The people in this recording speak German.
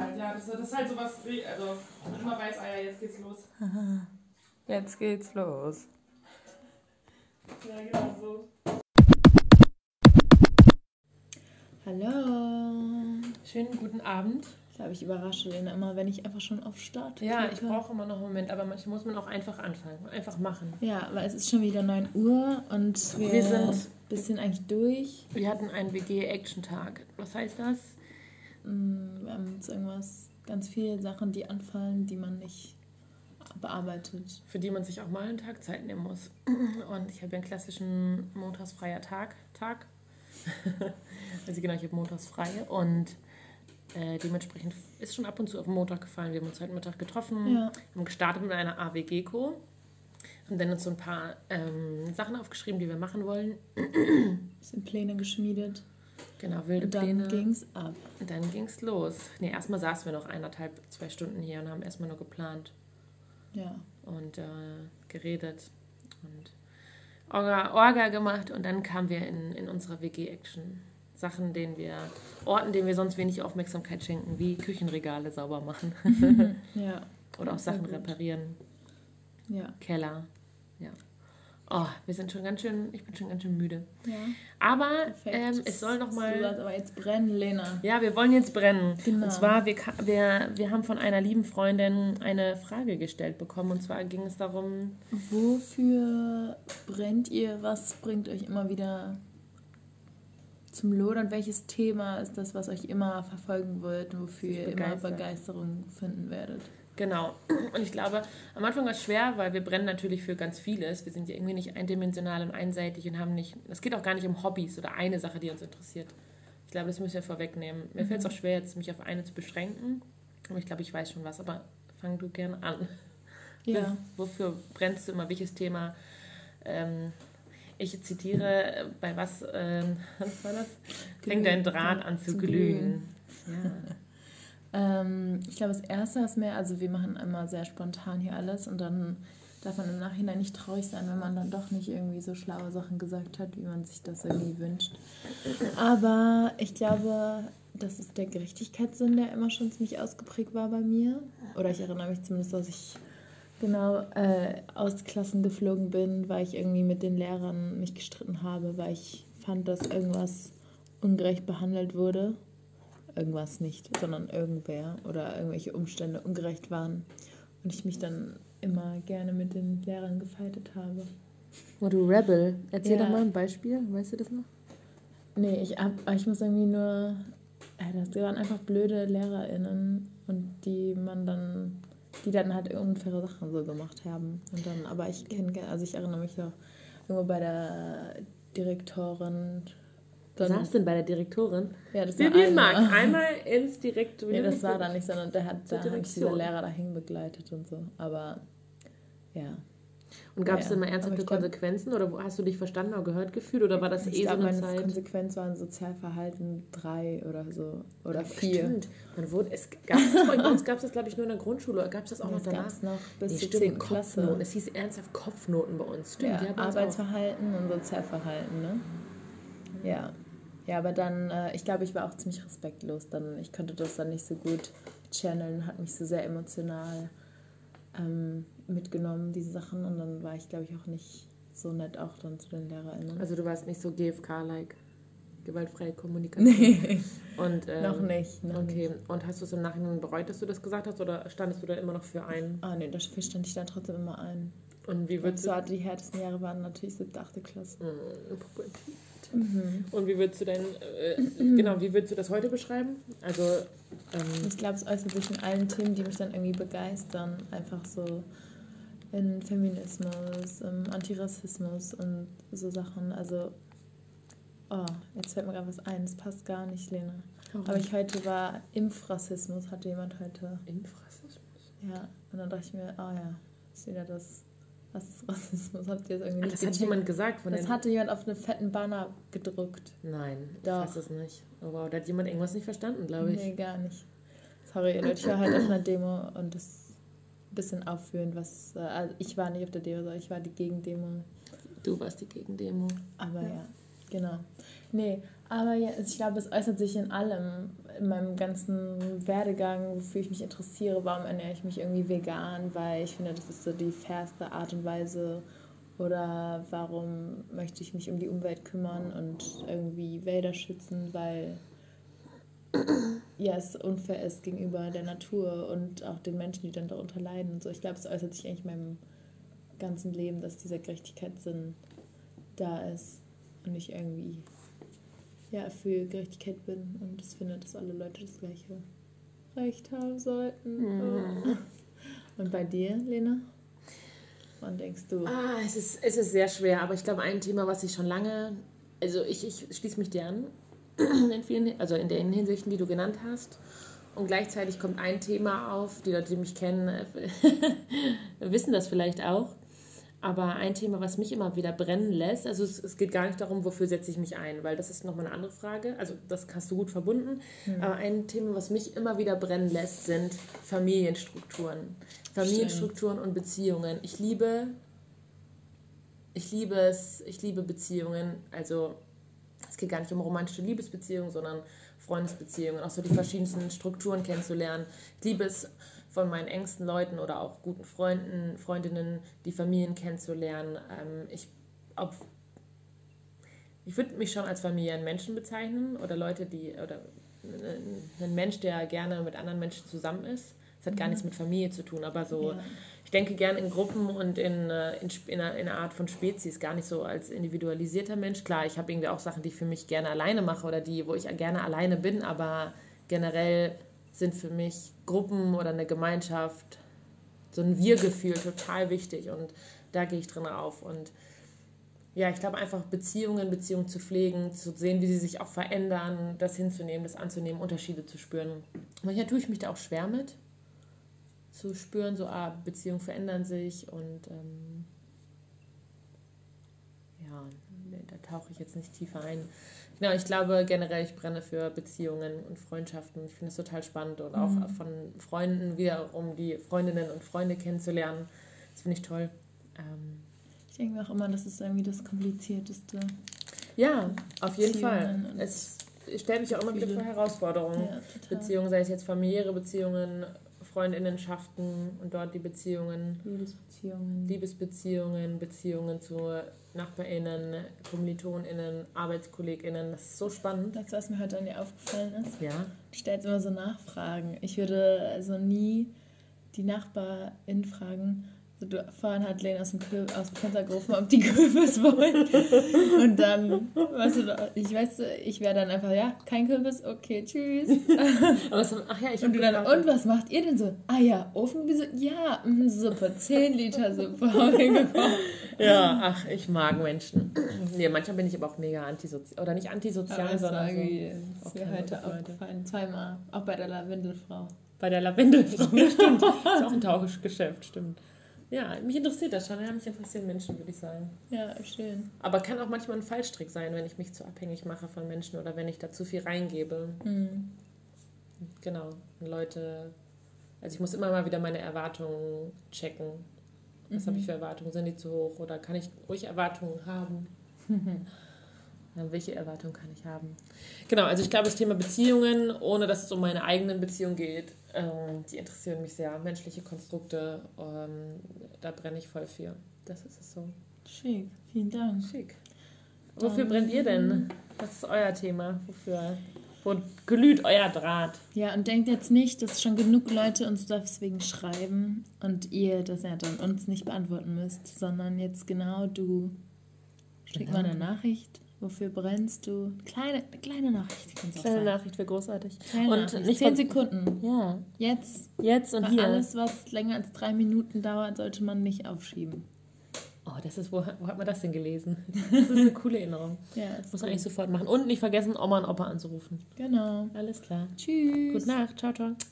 halt, ja. Das, das ist halt sowas, also man immer weiß, ah ja, jetzt geht's los. Jetzt geht's los. Ja, genau so. Hallo. Schönen guten Abend. Ich glaube, ich überrasche Lena immer, wenn ich einfach schon auf Start Ja, ich klicke. brauche immer noch einen Moment, aber manchmal muss man auch einfach anfangen, einfach machen. Ja, weil es ist schon wieder 9 Uhr und wir, Wir sind- ein bisschen eigentlich durch. Wir hatten einen WG-Action-Tag. Was heißt das? Mm, Wir haben jetzt irgendwas, ganz viele Sachen, die anfallen, die man nicht bearbeitet. Für die man sich auch mal einen Tag Zeit nehmen muss. Und ich habe ja einen klassischen montagsfreier Tag. Tag. also genau, ich habe montags frei und äh, dementsprechend ist schon ab und zu auf den Montag gefallen. Wir haben uns heute Mittag getroffen, Ja. haben gestartet mit einer AWG-Co. Haben dann uns so ein paar ähm, Sachen aufgeschrieben, die wir machen wollen. Bisschen Pläne geschmiedet. Genau, wilde Und dann Pläne. ging's ab. Und dann ging's los. Nee, erstmal saßen wir noch eineinhalb, zwei Stunden hier und haben erstmal nur geplant Ja. und äh, geredet und Orga, Orga gemacht und dann kamen wir in, in unsere WG-Action. Sachen, denen wir, Orten, denen wir sonst wenig Aufmerksamkeit schenken, wie Küchenregale sauber machen Ja. oder auch Sachen reparieren, Ja. Keller. Ja. Oh, wir sind schon ganz schön, ich bin schon ganz schön müde. Ja. Aber ähm, es soll noch Du mal sollst aber jetzt brennen, Lena. Ja, wir wollen jetzt brennen. Genau. Und zwar, wir, wir, wir haben von einer lieben Freundin eine Frage gestellt bekommen. Und zwar ging es darum, Wofür brennt ihr? Was bringt euch immer wieder zum Lodern? Welches Thema ist das, was euch immer verfolgen wird, wofür ihr immer. Begeisterung finden werdet? genau. Und ich glaube, am Anfang war es schwer, weil wir brennen natürlich für ganz vieles. Wir sind ja irgendwie nicht eindimensional und einseitig und haben nicht, es geht auch gar nicht um Hobbys oder eine Sache, die uns interessiert. Ich glaube, das müssen wir vorwegnehmen. Mir fällt es auch schwer, jetzt mich auf eine zu beschränken. Aber ich glaube, ich weiß schon was. Aber fang du gern an. Ja. Wofür brennst du immer? Welches Thema? Ähm, ich zitiere, äh, bei was, ähm, was war das? Fängt dein Draht an zu, Zu glühen. Ja. Ähm, ich glaube, das erste was mehr, also wir machen immer sehr spontan hier alles und dann darf man im Nachhinein nicht traurig sein, wenn man dann doch nicht irgendwie so schlaue Sachen gesagt hat, wie man sich das irgendwie wünscht. Aber ich glaube, das ist der Gerechtigkeitssinn, der immer schon ziemlich ausgeprägt war bei mir. Oder ich erinnere mich zumindest, dass ich genau äh, aus Klassen geflogen bin, weil ich irgendwie mit den Lehrern mich gestritten habe, weil ich fand, dass irgendwas ungerecht behandelt wurde irgendwas nicht, sondern irgendwer oder irgendwelche Umstände ungerecht waren und ich mich dann immer gerne mit den Lehrern gefeitet habe. Oh, du Rebel. Erzähl Ja. doch mal ein Beispiel. Weißt du das noch? Nee, ich, hab, ich muss irgendwie nur. Das waren einfach blöde LehrerInnen und die man dann, die dann halt unfaire Sachen so gemacht haben. Und dann, aber ich kenne, also ich erinnere mich auch irgendwo bei der Direktorin. Du saßt denn bei der Direktorin? ja, das war Vivian eine. Mark, einmal ins Direktor. Nee, das war da nicht, sondern der hat da ich dieser. Lehrer dahin begleitet und so. Aber ja. Und gab es Ja, denn mal ernsthafte glaub- Konsequenzen oder hast du dich verstanden oder gehört gefühlt oder war das Ich eh so glaube, eine meine Zeit? Konsequenz waren Sozialverhalten drei oder so. Oder vier. Stimmt. Man wurde, es gab es bei uns gab es das glaube ich nur in der Grundschule oder gab es das auch Und noch das danach? gab es noch bis Nee, zur stimmt, 10. Klasse. Kopfnoten. Es hieß ernsthaft Kopfnoten bei uns. Stimmt, Ja. Arbeitsverhalten und Sozialverhalten, ne? Ja. Ja, aber dann, äh, ich glaube, ich war auch ziemlich respektlos. Dann, ich konnte das dann nicht so gut channeln, hat mich so sehr emotional ähm, mitgenommen, diese Sachen. Und dann war ich, glaube ich, auch nicht so nett auch dann zu den LehrerInnen. Also du warst nicht so GFK-like. Gewaltfreie Kommunikation. nee, Und, ähm, noch nicht. Noch Okay, Nicht. und hast du es im Nachhinein bereut, dass du das gesagt hast oder standest du da immer noch für ein? Ah, nee, dafür stand ich da trotzdem immer ein. Und wie Und würdest du... zwar die härtesten Jahre waren natürlich siebte, achte Klasse. Pubertät. Mhm. Und wie würdest du denn, äh, genau, wie würdest du das heute beschreiben? Also, ähm, Ich glaube, es äußert sich in allen Themen, die mich dann irgendwie begeistern. Einfach so in Feminismus, im Antirassismus und so Sachen. Also, oh, jetzt fällt mir gerade was ein. Das passt gar nicht, Lena. Aber ich heute war Impfrassismus, hatte jemand heute. Impfrassismus. Ja, und dann dachte ich mir, oh ja, ist wieder das. Was ist Rassismus? Habt ihr das irgendwie Ah, nicht das hat gecheckt? jemand gesagt von Das hatte jemand auf einen fetten Banner gedruckt. Nein, ich Doch. weiß es nicht. Oh, wow, da hat jemand irgendwas nicht verstanden, glaube ich. Nee, gar nicht. Sorry, Leute, ich war halt auf einer Demo und das ein bisschen aufführend, was. Äh, also ich war nicht auf der Demo, sondern ich war die Gegendemo. Du warst die Gegendemo. Aber Ja. ja, genau. Nee, aber ja, also ich glaube, es äußert sich in allem. in meinem ganzen Werdegang, wofür ich mich interessiere, warum ernähre ich mich irgendwie vegan, weil ich finde, das ist so die fairste Art und Weise. Oder warum möchte ich mich um die Umwelt kümmern und irgendwie Wälder schützen, weil ja, es unfair ist gegenüber der Natur und auch den Menschen, die dann darunter leiden und so. Ich glaube, es äußert sich eigentlich in meinem ganzen Leben, dass dieser Gerechtigkeitssinn da ist und ich irgendwie ja, für Gerechtigkeit bin und es finde, dass alle Leute das gleiche Recht haben sollten. Mhm. Und bei dir, Lena? Wann denkst du? Ah, es ist, es ist sehr schwer, aber ich glaube, ein Thema, was ich schon lange, also ich, ich schließe mich dir an, in vielen, also in den Hinsichten, die du genannt hast. Und gleichzeitig kommt ein Thema auf, die Leute, die mich kennen, wissen das vielleicht auch. Aber ein Thema, was mich immer wieder brennen lässt, also es, es geht gar nicht darum, wofür setze ich mich ein, weil das ist nochmal eine andere Frage. Also das hast du gut verbunden. Mhm. Aber ein Thema, was mich immer wieder brennen lässt, sind Familienstrukturen. Familienstrukturen Stimmt. und Beziehungen. Ich liebe, ich liebe es, ich liebe Beziehungen. Also es geht gar nicht um romantische Liebesbeziehungen, sondern Freundesbeziehungen, auch so die verschiedensten Strukturen kennenzulernen. Ich liebe es, von meinen engsten Leuten oder auch guten Freunden, Freundinnen, die Familien kennenzulernen. Ähm, ich ich würde mich schon als Familienmenschen bezeichnen oder Leute, die, oder ein Mensch, der gerne mit anderen Menschen zusammen ist. Das hat gar mhm. nichts mit Familie zu tun, aber so, ja. Ich denke gerne in Gruppen und in, äh, in, in, einer, in, einer, Art von Spezies, gar nicht so als individualisierter Mensch. Klar, ich habe irgendwie auch Sachen, die ich für mich gerne alleine mache oder die, wo ich gerne alleine bin, aber generell sind für mich Gruppen oder eine Gemeinschaft, so ein Wir-Gefühl total wichtig und da gehe ich drin auf. Und ja, ich glaube einfach Beziehungen, Beziehungen zu pflegen, zu sehen, wie sie sich auch verändern, das hinzunehmen, das anzunehmen, Unterschiede zu spüren. Manchmal tue ich mich da auch schwer mit, zu spüren, so, ah, Beziehungen verändern sich und ähm, ja, da tauche ich jetzt nicht tiefer ein. Genau, ich glaube generell, ich brenne für Beziehungen und Freundschaften. Ich finde es total spannend und auch mhm. von Freunden wiederum die Freundinnen und Freunde kennenzulernen. Das finde ich toll. Ähm, ich denke auch immer, das ist irgendwie das Komplizierteste. Ja, auf jeden Fall. Es stellt mich auch immer wieder vor Herausforderungen. Ja, Beziehungen, sei es jetzt familiäre Beziehungen, Freundinnenschaften und dort die Beziehungen. Liebesbeziehungen. Liebesbeziehungen, Beziehungen zu NachbarInnen, KommilitonInnen, ArbeitskollegInnen. Das ist so spannend. Das, was mir heute an dir aufgefallen ist. Ja. Du stellst immer so Nachfragen. Ich würde also nie die NachbarInnen fragen, du, vorhin hat Lena aus dem, Kül aus dem Fenster gerufen, ob die Kürbis wollen. Und dann, weißt du, ich weiß, ich wäre dann einfach, ja, kein Kürbis, okay, tschüss. Aber so, ach ja, ich und, dann, und was macht ihr denn so? Ah ja, Ofengemüse, ja, mh, Suppe, 10 Liter Suppe Ja, ach, ich mag Menschen. Nee, manchmal bin ich aber auch mega antisozial, oder nicht antisozial, sondern so. Ist mir heute aufgefallen, zweimal, auch bei der Lavendelfrau. Bei der Lavendelfrau, stimmt. ist auch ein Tauschgeschäft, stimmt. Ja, mich interessiert das schon. Ja, mich interessieren Menschen, würde ich sagen. Ja, schön. Aber kann auch manchmal ein Fallstrick sein, wenn ich mich zu abhängig mache von Menschen oder wenn ich da zu viel reingebe. Mhm. Genau. Und Leute, also ich muss immer mal wieder meine Erwartungen checken. Was mhm. habe ich für Erwartungen? Sind die zu hoch oder kann ich ruhig Erwartungen haben? welche Erwartungen kann ich haben? Genau, also ich glaube, das Thema Beziehungen, ohne dass es um meine eigenen Beziehungen geht, ähm, die interessieren mich sehr. Menschliche Konstrukte, ähm, da brenne ich voll für. Das ist es so. Schick, vielen Dank. Schick. Wofür brennt ihr denn? Was ist euer Thema? Wofür? Wo glüht euer Draht? Ja, und denkt jetzt nicht, dass schon genug Leute uns deswegen schreiben und ihr das ja dann uns nicht beantworten müsst, sondern jetzt genau du. Schick genau. mal eine Nachricht Wofür brennst du? Kleine, kleine Nachricht. Kleine Nachricht wäre großartig. Kleine und Nachricht. nicht zehn Sekunden. Ja. Jetzt. Jetzt und hier. Alles, was länger als drei Minuten dauert, sollte man nicht aufschieben. Oh, das ist, wo, wo hat man das denn gelesen? Das ist eine coole Erinnerung. ja, das muss man eigentlich sofort machen. Und nicht vergessen, Oma und Opa anzurufen. Genau. Alles klar. Tschüss. Gute Nacht. Ciao, ciao.